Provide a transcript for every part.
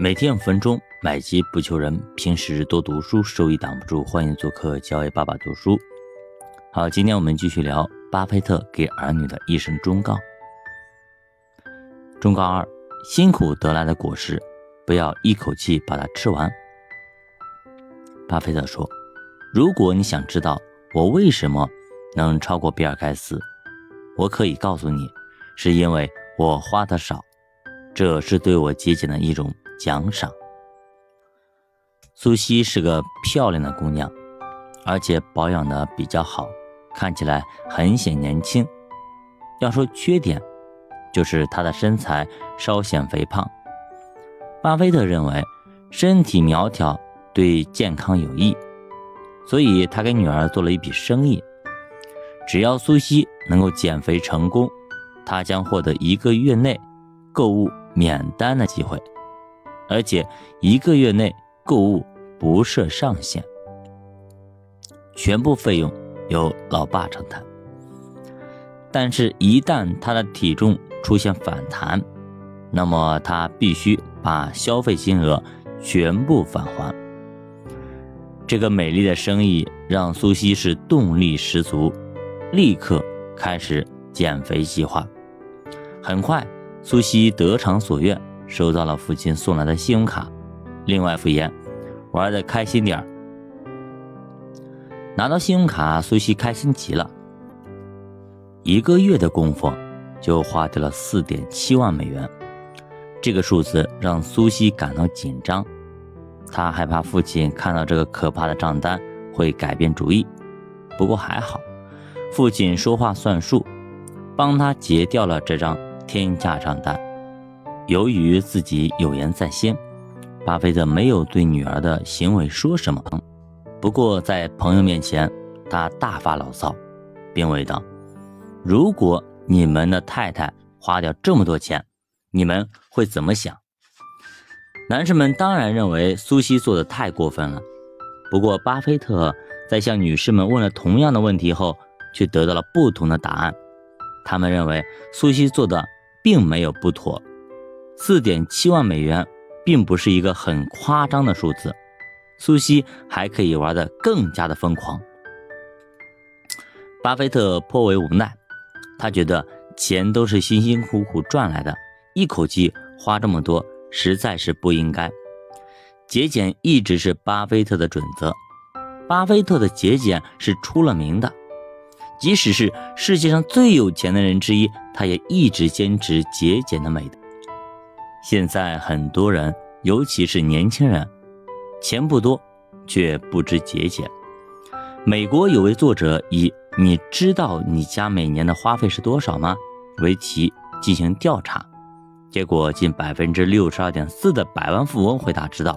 每天五分钟，买机不求人。平时多读书，收益挡不住。欢迎做客教 A 爸爸读书。好，今天我们继续聊巴菲特给儿女的一生忠告。忠告二：辛苦得来的果实，不要一口气把它吃完。巴菲特说：“如果你想知道我为什么能超过比尔盖茨，我可以告诉你，是因为我花的少，这是对我节俭的一种。”奖赏。苏西是个漂亮的姑娘，而且保养的比较好，看起来很显年轻。要说缺点，就是她的身材稍显肥胖。巴菲特认为身体苗条对健康有益，所以他给女儿做了一笔生意：只要苏西能够减肥成功，他将获得一个月内购物免单的机会。而且一个月内购物不设上限，全部费用由老爸承担。但是，一旦他的体重出现反弹，那么他必须把消费金额全部返还。这个美丽的生意让苏西是动力十足，立刻开始减肥计划。很快，苏西得偿所愿。收到了父亲送来的信用卡，另外敷衍，玩的开心点。拿到信用卡，苏西开心极了。一个月的功夫，就花掉了四点七万美元。这个数字让苏西感到紧张，他害怕父亲看到这个可怕的账单会改变主意。不过还好，父亲说话算数，帮他结掉了这张天价账单。由于自己有言在先，巴菲特没有对女儿的行为说什么。不过在朋友面前，他大发牢骚，并问道：“如果你们的太太花掉这么多钱，你们会怎么想？”男士们当然认为苏西做的太过分了。不过，巴菲特在向女士们问了同样的问题后，却得到了不同的答案。他们认为苏西做的并没有不妥。四点七万美元，并不是一个很夸张的数字。苏西还可以玩得更加的疯狂。巴菲特颇为无奈，他觉得钱都是辛辛苦苦赚来的，一口气花这么多，实在是不应该。节俭一直是巴菲特的准则，巴菲特的节俭是出了名的，即使是世界上最有钱的人之一，他也一直坚持节俭的美德。现在很多人，尤其是年轻人，钱不多，却不知节俭。美国有位作者以“你知道你家每年的花费是多少吗”为题进行调查，结果近百分之六十二点四的百万富翁回答知道，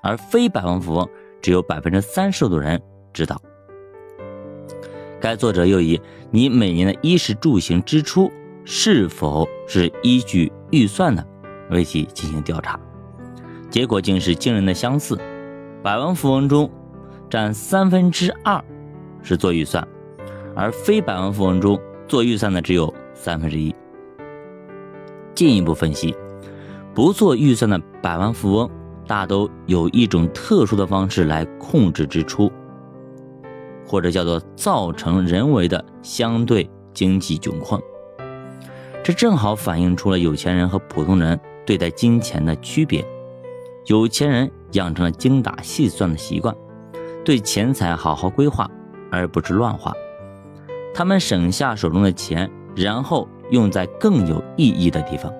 而非百万富翁只有百分之三十多人知道。该作者又以“你每年的衣食住行支出是否是依据预算的”为其进行调查，结果竟是惊人的相似。百万富翁中，占三分之二是做预算，而非百万富翁中做预算的只有三分之一。进一步分析，不做预算的百万富翁大都有一种特殊的方式来控制支出，或者叫做造成人为的相对经济窘困。这正好反映出了有钱人和普通人。对待金钱的区别，有钱人养成了精打细算的习惯，对钱财好好规划，而不是乱花。他们省下手中的钱，然后用在更有意义的地方。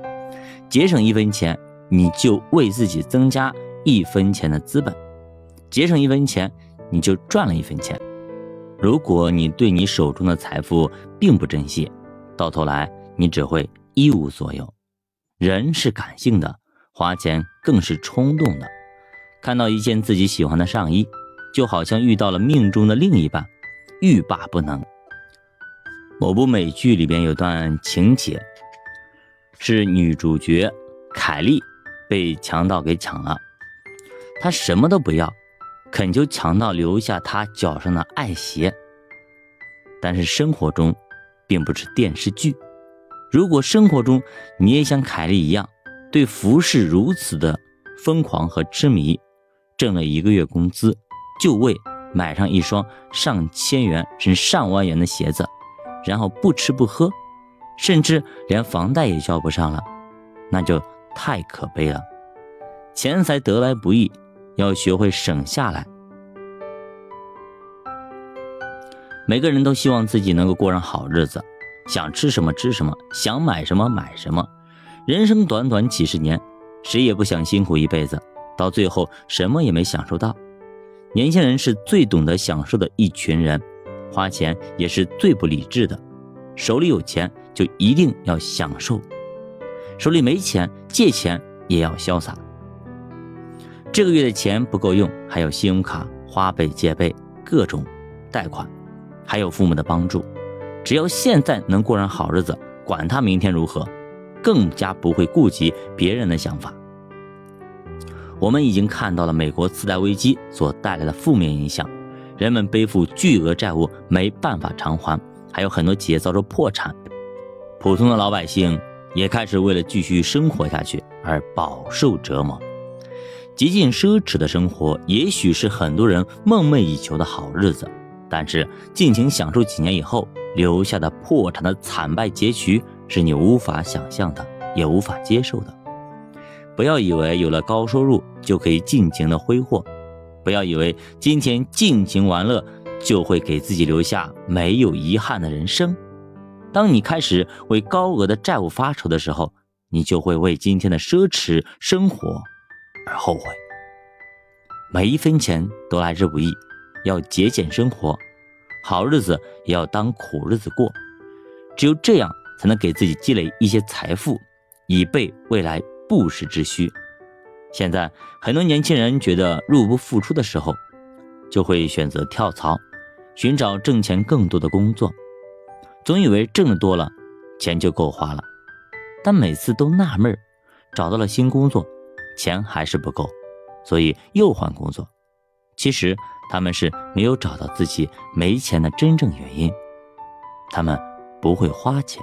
节省一分钱，你就为自己增加一分钱的资本；节省一分钱，你就赚了一分钱。如果你对你手中的财富并不珍惜，到头来你只会一无所有。人是感性的，花钱更是冲动的。看到一件自己喜欢的上衣，就好像遇到了命中的另一半，欲罢不能。某部美剧里边有段情节，是女主角凯莉被强盗给抢了，她什么都不要，恳求强盗留下她脚上的爱鞋。但是生活中，并不是电视剧。如果生活中你也像凯莉一样，对服饰如此的疯狂和痴迷，挣了一个月工资，就为买上一双上千元甚至上万元的鞋子，然后不吃不喝，甚至连房贷也交不上了，那就太可悲了。钱财得来不易，要学会省下来。每个人都希望自己能够过上好日子，想吃什么吃什么，想买什么买什么。人生短短几十年，谁也不想辛苦一辈子，到最后什么也没享受到。年轻人是最懂得享受的一群人，花钱也是最不理智的。手里有钱就一定要享受，手里没钱借钱也要潇洒。这个月的钱不够用，还有信用卡、花呗、借呗、各种贷款，还有父母的帮助。只要现在能过上好日子，管他明天如何，更加不会顾及别人的想法。我们已经看到了美国次贷危机所带来的负面影响，人们背负巨额债务没办法偿还，还有很多企业遭受破产，普通的老百姓也开始为了继续生活下去而饱受折磨。极尽奢侈的生活，也许是很多人梦寐以求的好日子，但是尽情享受几年以后留下的破产的惨败结局，是你无法想象的，也无法接受的。不要以为有了高收入就可以尽情的挥霍，不要以为今天尽情玩乐就会给自己留下没有遗憾的人生。当你开始为高额的债务发愁的时候，你就会为今天的奢侈生活。而后悔，每一分钱都来之不易，要节俭生活，好日子也要当苦日子过，只有这样才能给自己积累一些财富，以备未来不时之需。现在很多年轻人觉得入不敷出的时候，就会选择跳槽，寻找挣钱更多的工作，总以为挣得多了，钱就够花了，但每次都纳闷找到了新工作。钱还是不够，所以又换工作。其实他们是没有找到自己没钱的真正原因，他们不会花钱。